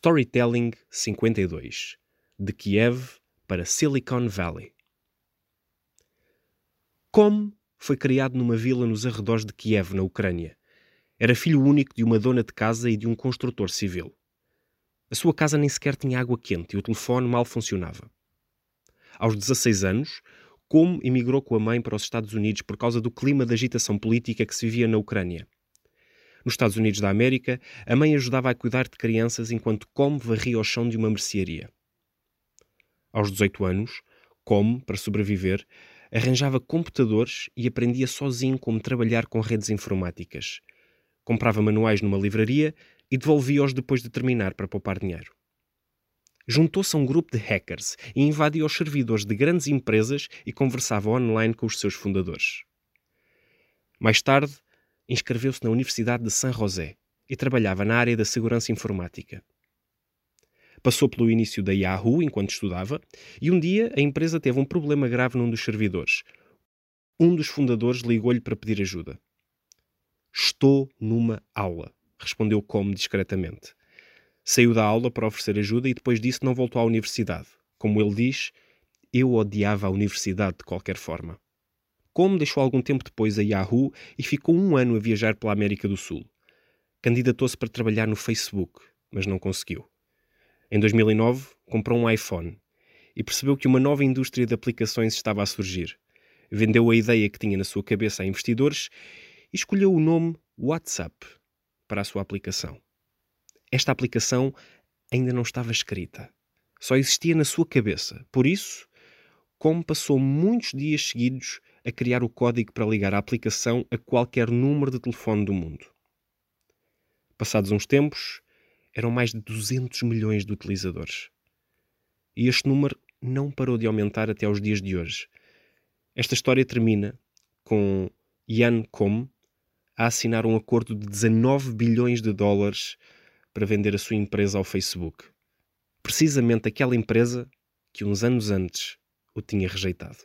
Storytelling 52 De Kiev para Silicon Valley. Com foi criado numa vila nos arredores de Kiev, na Ucrânia. Era filho único de uma dona de casa e de um construtor civil. A sua casa nem sequer tinha água quente e o telefone mal funcionava. Aos 16 anos, como emigrou com a mãe para os Estados Unidos por causa do clima de agitação política que se vivia na Ucrânia. Nos Estados Unidos da América, a mãe ajudava a cuidar de crianças enquanto Como varria o chão de uma mercearia. Aos 18 anos, Como, para sobreviver, arranjava computadores e aprendia sozinho como trabalhar com redes informáticas. Comprava manuais numa livraria e devolvia-os depois de terminar para poupar dinheiro juntou-se a um grupo de hackers e invadiu os servidores de grandes empresas e conversava online com os seus fundadores. Mais tarde, inscreveu-se na Universidade de San José e trabalhava na área da segurança informática. Passou pelo início da Yahoo enquanto estudava e um dia a empresa teve um problema grave num dos servidores. Um dos fundadores ligou-lhe para pedir ajuda. Estou numa aula, respondeu como discretamente. Saiu da aula para oferecer ajuda e depois disso não voltou à universidade. Como ele diz, eu odiava a universidade de qualquer forma. Como deixou algum tempo depois a Yahoo e ficou um ano a viajar pela América do Sul. Candidatou-se para trabalhar no Facebook, mas não conseguiu. Em 2009, comprou um iPhone e percebeu que uma nova indústria de aplicações estava a surgir. Vendeu a ideia que tinha na sua cabeça a investidores e escolheu o nome WhatsApp para a sua aplicação esta aplicação ainda não estava escrita. Só existia na sua cabeça. Por isso, como passou muitos dias seguidos a criar o código para ligar a aplicação a qualquer número de telefone do mundo. Passados uns tempos, eram mais de 200 milhões de utilizadores. E este número não parou de aumentar até aos dias de hoje. Esta história termina com Ian Com a assinar um acordo de 19 bilhões de dólares para vender a sua empresa ao Facebook. Precisamente aquela empresa que uns anos antes o tinha rejeitado.